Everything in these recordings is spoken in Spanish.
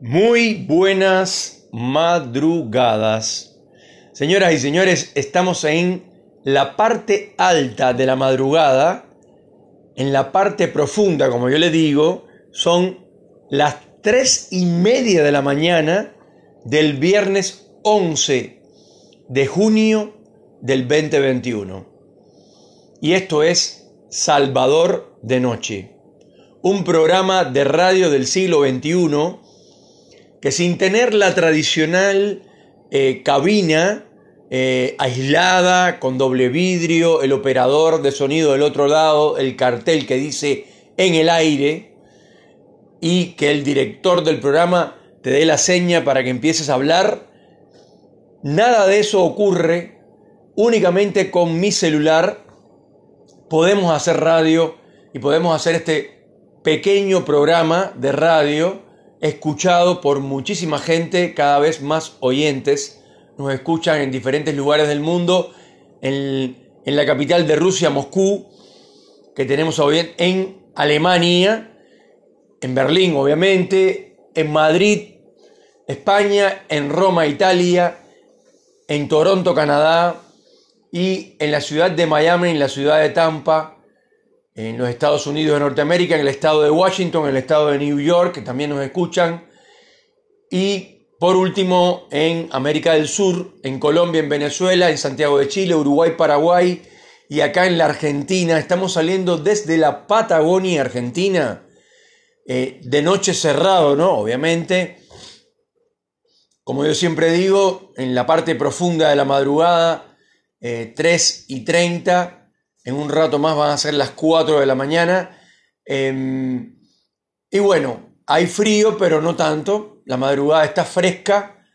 Muy buenas madrugadas. Señoras y señores, estamos en la parte alta de la madrugada, en la parte profunda, como yo le digo, son las tres y media de la mañana del viernes 11 de junio del 2021. Y esto es Salvador de Noche, un programa de radio del siglo XXI que sin tener la tradicional eh, cabina eh, aislada, con doble vidrio, el operador de sonido del otro lado, el cartel que dice en el aire y que el director del programa te dé la seña para que empieces a hablar. Nada de eso ocurre. Únicamente con mi celular podemos hacer radio y podemos hacer este pequeño programa de radio escuchado por muchísima gente, cada vez más oyentes. Nos escuchan en diferentes lugares del mundo, en, en la capital de Rusia, Moscú, que tenemos hoy en Alemania, en Berlín, obviamente, en Madrid, España, en Roma, Italia, en Toronto, Canadá, y en la ciudad de Miami, en la ciudad de Tampa, en los Estados Unidos de Norteamérica, en el estado de Washington, en el estado de New York, que también nos escuchan. Y por último, en América del Sur, en Colombia, en Venezuela, en Santiago de Chile, Uruguay, Paraguay y acá en la Argentina. Estamos saliendo desde la Patagonia Argentina, eh, de noche cerrado, ¿no? Obviamente. Como yo siempre digo, en la parte profunda de la madrugada, 3 eh, y 30 en un rato más van a ser las 4 de la mañana. Em, y bueno, hay frío, pero no tanto. La madrugada está fresca,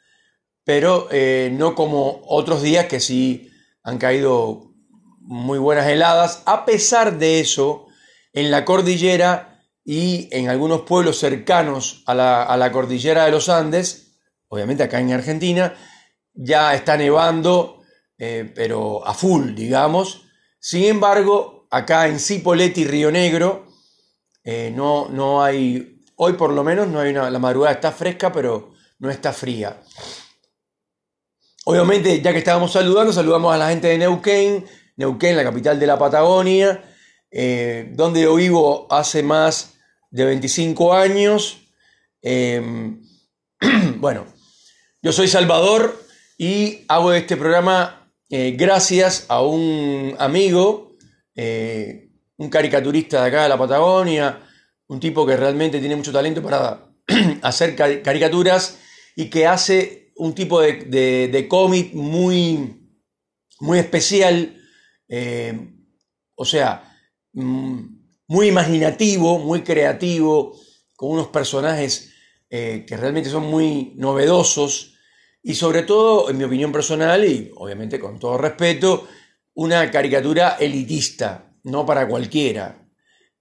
pero eh, no como otros días que sí han caído muy buenas heladas. A pesar de eso, en la cordillera y en algunos pueblos cercanos a la, cordillera de los Andes, obviamente acá en Argentina, ya está nevando, eh, pero a full, digamos. Sin embargo, acá en Cipolletti, Río Negro, eh, no, no hay, hoy por lo menos no hay una, la madrugada está fresca, pero no está fría. Obviamente, ya que estábamos saludando, saludamos a la gente de Neuquén, Neuquén, la capital de la Patagonia, eh, donde yo vivo hace más de 25 años. Em, bueno, yo soy Salvador y hago este programa eh, gracias a un amigo, eh, un caricaturista de acá de la Patagonia, un tipo que realmente tiene mucho talento para hacer caricaturas y que hace un tipo de, cómic muy, muy especial, eh, o sea, mm, muy imaginativo, muy creativo, con unos personajes que realmente son muy novedosos y sobre todo, en mi opinión personal, y obviamente con todo respeto, una caricatura elitista, no para cualquiera.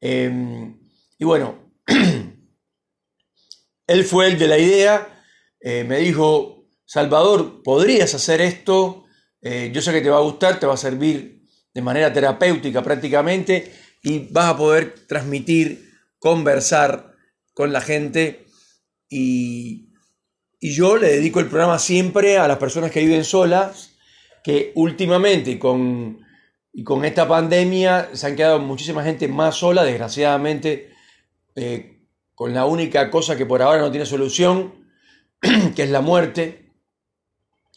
Em, y bueno, él fue el de la idea, eh, me dijo, Salvador, ¿podrías hacer esto? Eh, yo sé que te va a gustar, te va a servir de manera terapéutica prácticamente y vas a poder transmitir, conversar con la gente y y yo le dedico el programa siempre a las personas que viven solas, que últimamente y con, y con esta pandemia se han quedado muchísima gente más sola, desgraciadamente, eh, con la única cosa que por ahora no tiene solución, que es la muerte.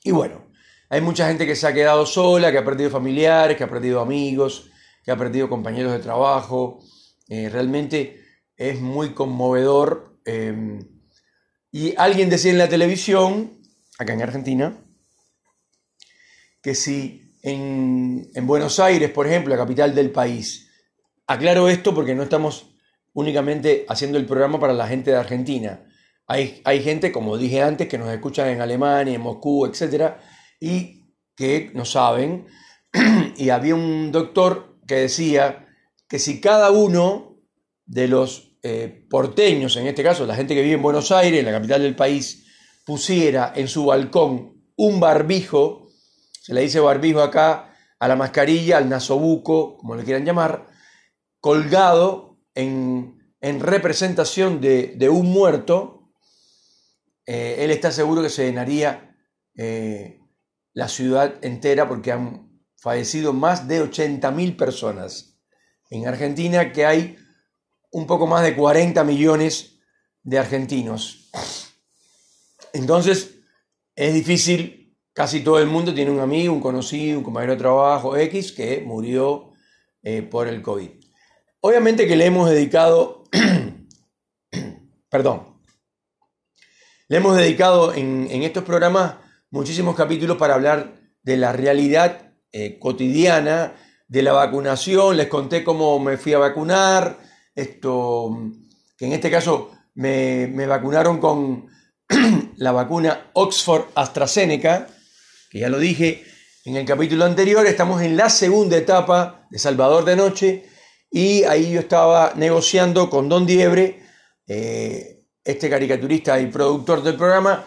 Y bueno, hay mucha gente que se ha quedado sola, que ha perdido familiares, que ha perdido amigos, que ha perdido compañeros de trabajo. Eh, realmente es muy conmovedor. Eh, y alguien decía en la televisión, acá en Argentina, que si en, Buenos Aires, por ejemplo, la capital del país, aclaro esto porque no estamos únicamente haciendo el programa para la gente de Argentina. Hay, hay gente, como dije antes, que nos escuchan en Alemania, en Moscú, etc. Y que no saben. y había un doctor que decía que si cada uno de los eh, porteños, en este caso la gente que vive en Buenos Aires, en la capital del país, pusiera en su balcón un barbijo, se le dice barbijo acá a la mascarilla, al nasobuco, como le quieran llamar, colgado en, representación de, un muerto, eh, él está seguro que se llenaría eh, la ciudad entera porque han fallecido más de 80.000 personas. En Argentina que hay un poco más de 40 millones de argentinos. Entonces, es difícil, casi todo el mundo tiene un amigo, un conocido, un compañero de trabajo X que murió eh, por el COVID. Obviamente que le hemos dedicado, perdón, le hemos dedicado en, estos programas muchísimos capítulos para hablar de la realidad eh, cotidiana de la vacunación. Les conté cómo me fui a vacunar, esto, que en este caso me, me vacunaron con la vacuna Oxford AstraZeneca, que ya lo dije en el capítulo anterior, estamos en la segunda etapa de Salvador de Noche y ahí yo estaba negociando con Don Diebre, eh, este caricaturista y productor del programa,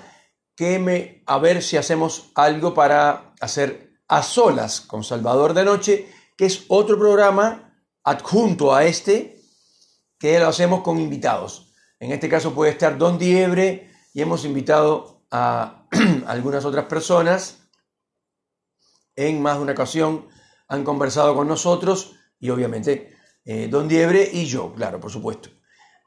que me, a ver si hacemos algo para hacer a solas con Salvador de Noche, que es otro programa adjunto a este, que lo hacemos con invitados. En este caso puede estar Don Diebre y hemos invitado a algunas otras personas. En más de una ocasión han conversado con nosotros y obviamente eh, Don Diebre y yo, claro, por supuesto.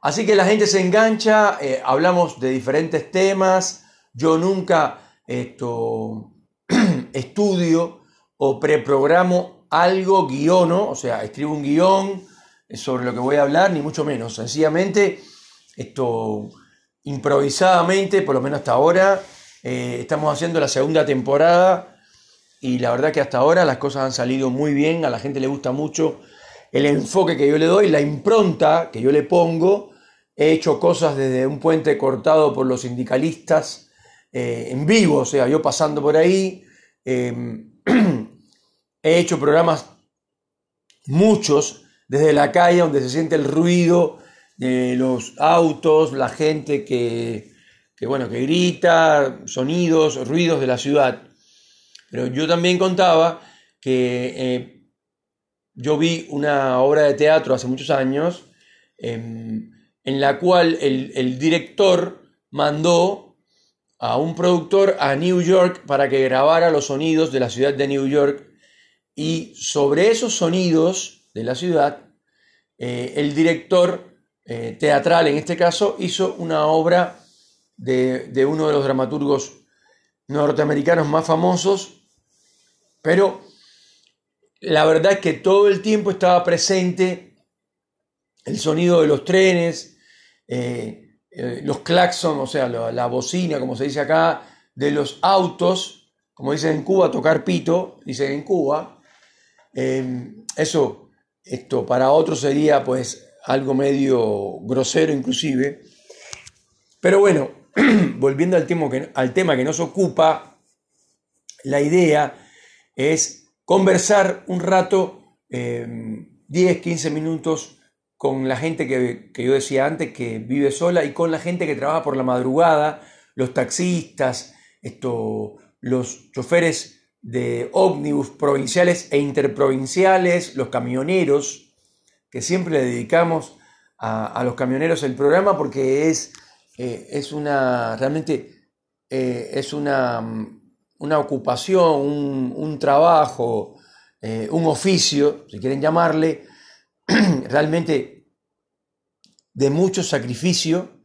Así que la gente se engancha, eh, hablamos de diferentes temas, yo nunca esto, estudio o preprogramo algo, guiono, o sea, escribo un guion sobre lo que voy a hablar, ni mucho menos, sencillamente, esto, improvisadamente, por lo menos hasta ahora, eh, estamos haciendo la segunda temporada y la verdad que hasta ahora las cosas han salido muy bien, a la gente le gusta mucho el enfoque que yo le doy, la impronta que yo le pongo. He hecho cosas desde un puente cortado por los sindicalistas eh, en vivo, o sea, yo pasando por ahí. Em, he hecho programas, muchos, desde la calle, donde se siente el ruido de los autos, la gente que, bueno, que grita, sonidos, ruidos de la ciudad. Pero yo también contaba que eh, yo vi una obra de teatro hace muchos años em, en la cual el, director mandó a un productor a New York para que grabara los sonidos de la ciudad de New York y sobre esos sonidos de la ciudad eh, el director eh, teatral en este caso hizo una obra de, de uno de los dramaturgos norteamericanos más famosos pero la verdad es que todo el tiempo estaba presente el sonido de los trenes, eh, los claxons, o sea, la, bocina, como se dice acá, de los autos, como dicen en Cuba, tocar pito, dicen en Cuba. Eso, esto para otros sería pues algo medio grosero inclusive. Pero bueno, volviendo al tema, que, al tema que nos ocupa, la idea es conversar un rato, 10, eh, 15 minutos con la gente que, yo decía antes, que vive sola, y con la gente que trabaja por la madrugada, los taxistas, esto, los choferes de ómnibus provinciales e interprovinciales, los camioneros, que siempre le dedicamos a, los camioneros el programa porque es, eh, es una, realmente eh, es una una ocupación, un, trabajo, eh, un oficio, si quieren llamarle, realmente de mucho sacrificio.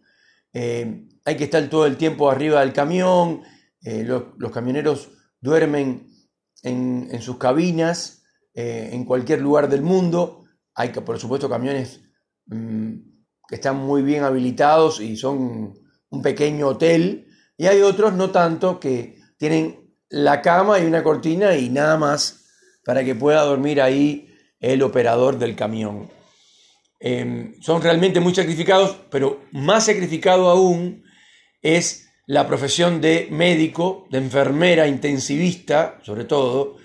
Hay que estar todo el tiempo arriba del camión, los, camioneros duermen en, sus cabinas, en cualquier lugar del mundo. Hay, por supuesto, camiones mm, que están muy bien habilitados y son un pequeño hotel, y hay otros no tanto que tienen la cama y una cortina y nada más para que pueda dormir ahí el operador del camión. Em, son realmente muy sacrificados, pero más sacrificado aún es la profesión de médico, de enfermera, intensivista, sobre todo,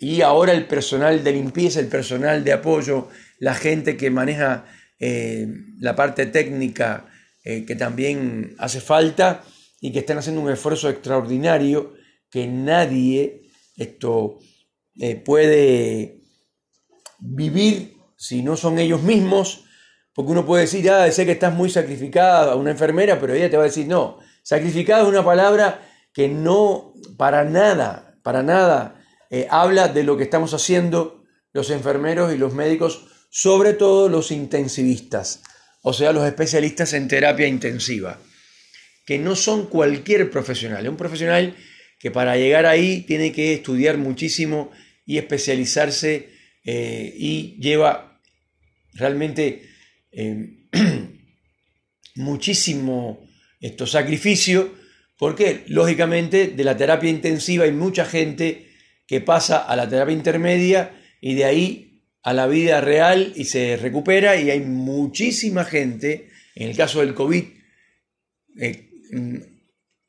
y ahora el personal de limpieza, el personal de apoyo, la gente que maneja eh, la parte técnica eh, que también hace falta y que están haciendo un esfuerzo extraordinario que nadie esto eh, puede vivir si no son ellos mismos, porque uno puede decir, ah, sé que estás muy sacrificada, una enfermera, pero ella te va a decir, no, Sacrificado es una palabra que no para nada, para nada eh, habla de lo que estamos haciendo los enfermeros y los médicos, sobre todo los intensivistas, o sea, los especialistas en terapia intensiva, que no son cualquier profesional, es un profesional que para llegar ahí tiene que estudiar muchísimo y especializarse eh, y lleva realmente eh, muchísimo esto, sacrificio, porque lógicamente de la terapia intensiva hay mucha gente que pasa a la terapia intermedia y de ahí a la vida real y se recupera y hay muchísima gente, en el caso del COVID, eh,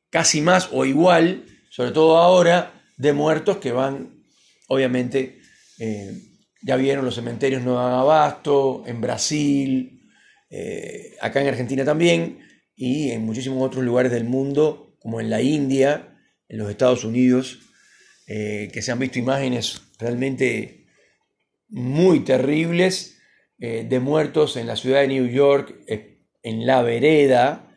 casi más o igual, sobre todo ahora, de muertos que van, obviamente, eh, ya vieron los cementerios no dan abasto, en Brasil, eh, acá en Argentina también, y en muchísimos otros lugares del mundo, como en la India, en los Estados Unidos, eh, que se han visto imágenes realmente muy terribles eh, de muertos en la ciudad de New York, en la vereda,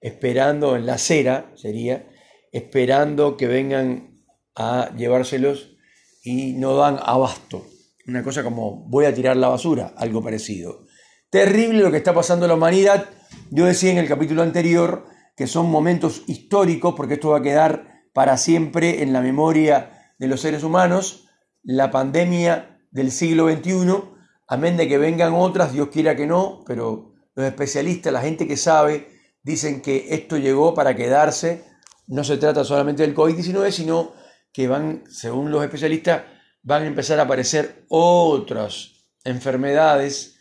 esperando, en la acera sería, esperando que vengan a llevárselos y no dan abasto. Una cosa como voy a tirar la basura, algo parecido. Terrible lo que está pasando en la humanidad yo decía en el capítulo anterior que son momentos históricos, porque esto va a quedar para siempre en la memoria de los seres humanos, la pandemia del siglo XXI, amén de que vengan otras, Dios quiera que no, pero los especialistas, la gente que sabe, dicen que esto llegó para quedarse, no se trata solamente del COVID-19, sino que van, según los especialistas, van a empezar a aparecer otras enfermedades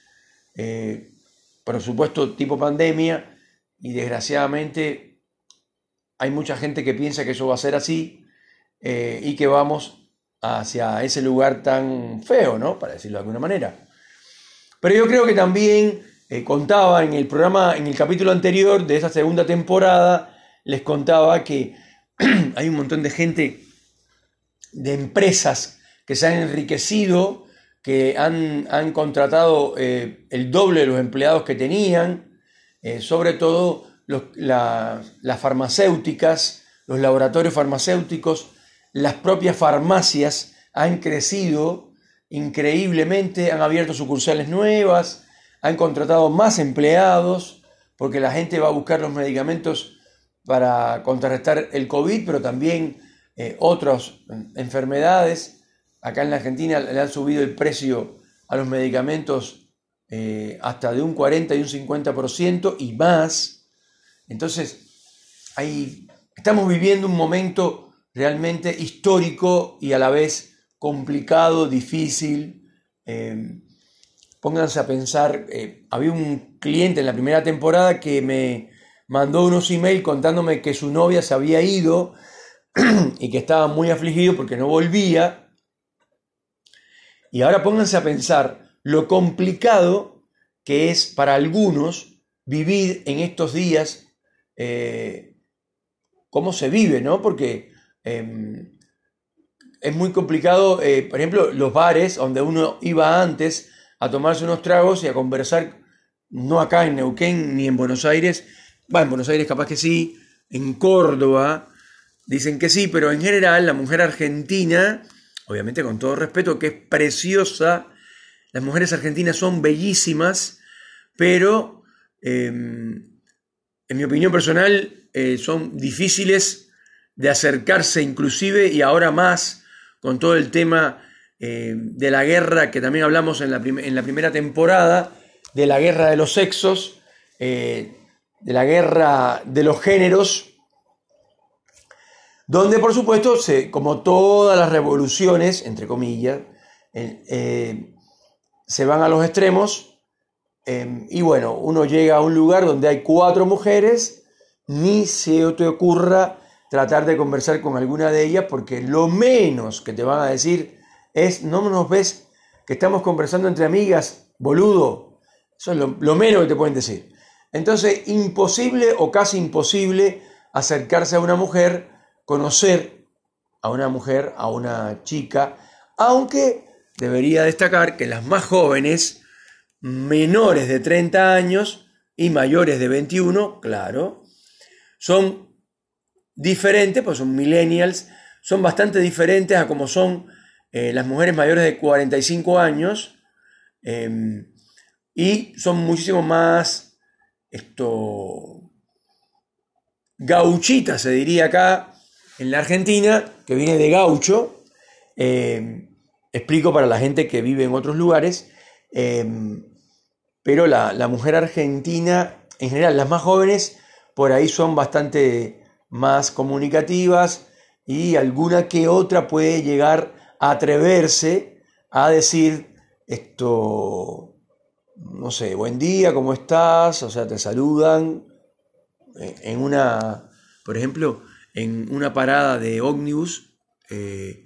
eh, por supuesto tipo pandemia, y desgraciadamente hay mucha gente que piensa que eso va a ser así eh, y que vamos hacia ese lugar tan feo, ¿no? Para decirlo de alguna manera. Pero yo creo que también eh, contaba en el programa, en el capítulo anterior de esa segunda temporada, les contaba que hay un montón de gente, de empresas que se han enriquecido que han, contratado eh, el doble de los empleados que tenían, eh, sobre todo las farmacéuticas, los laboratorios farmacéuticos, las propias farmacias han crecido increíblemente, han abierto sucursales nuevas, han contratado más empleados, porque la gente va a buscar los medicamentos para contrarrestar el COVID, pero también eh, otras enfermedades. Acá en la Argentina le han subido el precio a los medicamentos eh, hasta de un 40 y un 50% y más. Entonces, estamos viviendo un momento realmente histórico y a la vez complicado, difícil. Eh, pónganse a pensar, eh, había un cliente en la primera temporada que me mandó unos emails contándome que su novia se había ido y que estaba muy afligido porque no volvía y ahora pónganse a pensar lo complicado que es para algunos vivir en estos días, eh, cómo se vive, ¿no? Porque em, es muy complicado, eh, por ejemplo, los bares donde uno iba antes a tomarse unos tragos y a conversar, no acá en Neuquén ni en Buenos Aires, va, en Buenos Aires capaz que sí, en Córdoba, dicen que sí, pero en general la mujer argentina obviamente con todo respeto, que es preciosa. Las mujeres argentinas son bellísimas, pero em, en mi opinión personal eh, son difíciles de acercarse inclusive y ahora más con todo el tema em, de la guerra que también hablamos en la, primera temporada, de la guerra de los sexos, eh, de la guerra de los géneros, donde por supuesto, se, como todas las revoluciones, entre comillas, eh, se van a los extremos em, y bueno, uno llega a un lugar donde hay cuatro mujeres, ni se te ocurra tratar de conversar con alguna de ellas porque lo menos que te van a decir es, no nos ves que estamos conversando entre amigas, boludo. Eso es lo, lo menos que te pueden decir. Entonces, imposible o casi imposible acercarse a una mujer conocer a una mujer, a una chica, aunque debería destacar que las más jóvenes, menores de 30 años y mayores de 21, claro, son diferentes, pues son millennials, son bastante diferentes a como son eh, las mujeres mayores de 45 años em, y son muchísimo más esto gauchitas se diría acá en la Argentina que viene de gaucho em, explico para la gente que vive en otros lugares em, pero la, la mujer argentina en general las más jóvenes por ahí son bastante más comunicativas y alguna que otra puede llegar a atreverse a decir esto, no sé, buen día, ¿cómo estás? O sea, te saludan en una, por ejemplo, en una parada de ómnibus eh,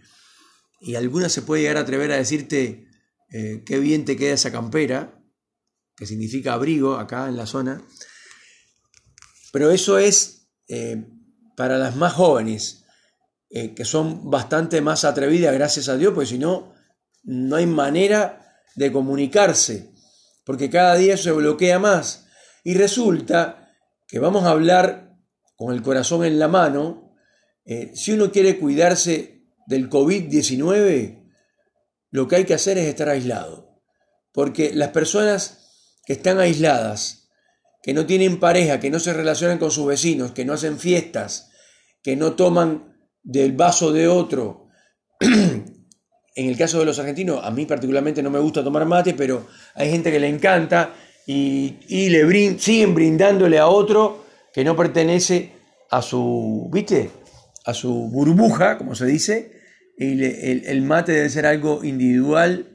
y alguna se puede llegar a atrever a decirte eh, qué bien te queda esa campera, que significa abrigo acá en la zona, pero eso es eh, para las más jóvenes, que son bastante más atrevidas, gracias a Dios, porque si no, no hay manera de comunicarse, porque cada día se bloquea más. Y resulta que vamos a hablar con el corazón en la mano, eh, si uno quiere cuidarse del COVID-19, lo que hay que hacer es estar aislado, porque las personas que están aisladas, que no tienen pareja, que no se relacionan con sus vecinos, que no hacen fiestas, que no toman del vaso de otro. en el caso de los argentinos, a mí particularmente no me gusta tomar mate, pero hay gente que le encanta y, le siguen brindándole a otro que no pertenece a su, ¿viste? A su burbuja, como se dice, y el, el mate debe ser algo individual,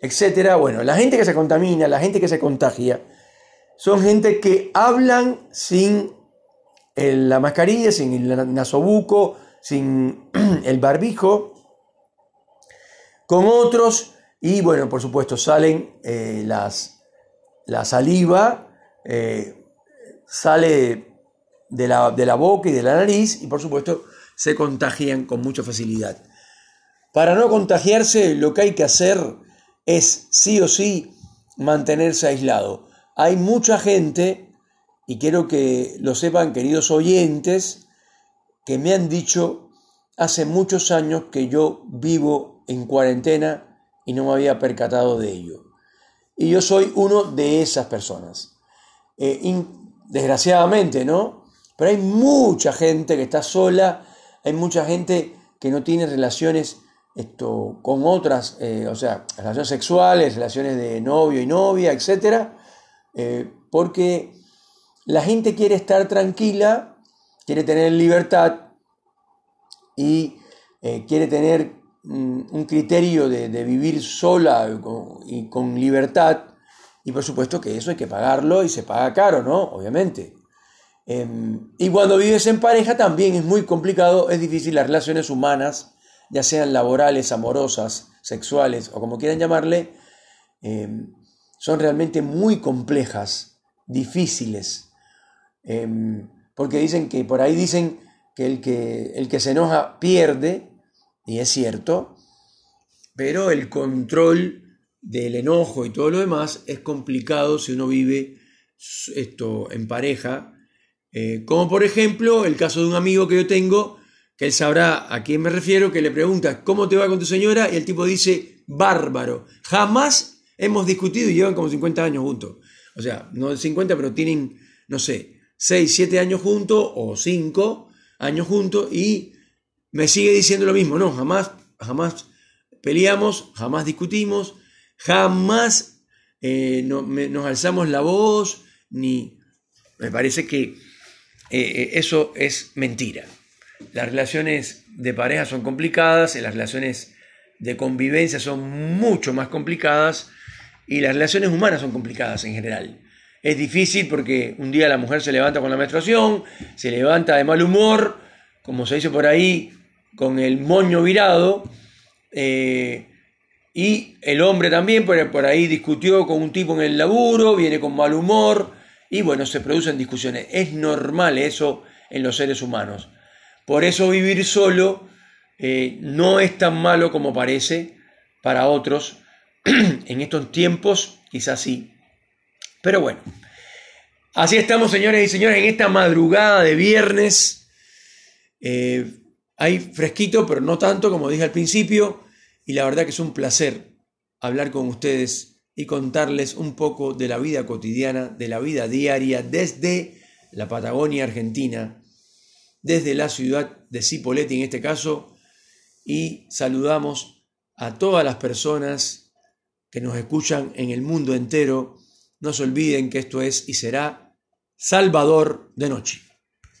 etcétera. Bueno, la gente que se contamina, la gente que se contagia, son gente que hablan sin la mascarilla, sin el nasobuco, sin el barbijo, con otros y bueno, por supuesto salen eh, las, la saliva, eh, sale de la, de la boca y de la nariz y por supuesto se contagian con mucha facilidad. Para no contagiarse lo que hay que hacer es sí o sí mantenerse aislado hay mucha gente, y quiero que lo sepan queridos oyentes, que me han dicho hace muchos años que yo vivo en cuarentena y no me había percatado de ello. Y yo soy uno de esas personas. Eh, desgraciadamente, ¿no? Pero hay mucha gente que está sola, hay mucha gente que no tiene relaciones esto, con otras, eh, o sea, relaciones sexuales, relaciones de novio y novia, etcétera, eh, porque la gente quiere estar tranquila, quiere tener libertad y eh, quiere tener mm, un criterio de, vivir sola y con libertad. Y por supuesto que eso hay que pagarlo y se paga caro, ¿no? Obviamente. Em, y cuando vives en pareja también es muy complicado, es difícil las relaciones humanas, ya sean laborales, amorosas, sexuales o como quieran llamarle, em, son realmente muy complejas, difíciles, em, porque dicen que por ahí dicen que el, que el que se enoja pierde, y es cierto, pero el control del enojo y todo lo demás es complicado si uno vive esto en pareja, eh, como por ejemplo el caso de un amigo que yo tengo, que él sabrá a quién me refiero, que le pregunta, ¿cómo te va con tu señora? Y el tipo dice, bárbaro, jamás hemos discutido y llevan como 50 años juntos. O sea, no 50, pero tienen, no sé, 6, 7 años juntos o 5 años juntos y me sigue diciendo lo mismo. No, jamás, jamás peleamos, jamás discutimos, jamás eh, nos alzamos la voz, ni... Me parece que eh, eso es mentira. Las relaciones de pareja son complicadas, las relaciones de convivencia son mucho más complicadas y las relaciones humanas son complicadas en general. Es difícil porque un día la mujer se levanta con la menstruación, se levanta de mal humor, como se dice por ahí, con el moño virado, eh, y el hombre también por, por ahí discutió con un tipo en el laburo, viene con mal humor, y bueno, se producen discusiones. Es normal eso en los seres humanos. Por eso vivir solo eh, no es tan malo como parece para otros, en estos tiempos quizás sí. Pero bueno, así estamos señores y señores en esta madrugada de viernes. Eh, hay fresquito, pero no tanto como dije al principio, y la verdad que es un placer hablar con ustedes y contarles un poco de la vida cotidiana, de la vida diaria desde la Patagonia Argentina, desde la ciudad de Cipolletti en este caso, y saludamos a todas las personas que nos escuchan en el mundo entero. No se olviden que esto es y será Salvador de Noche.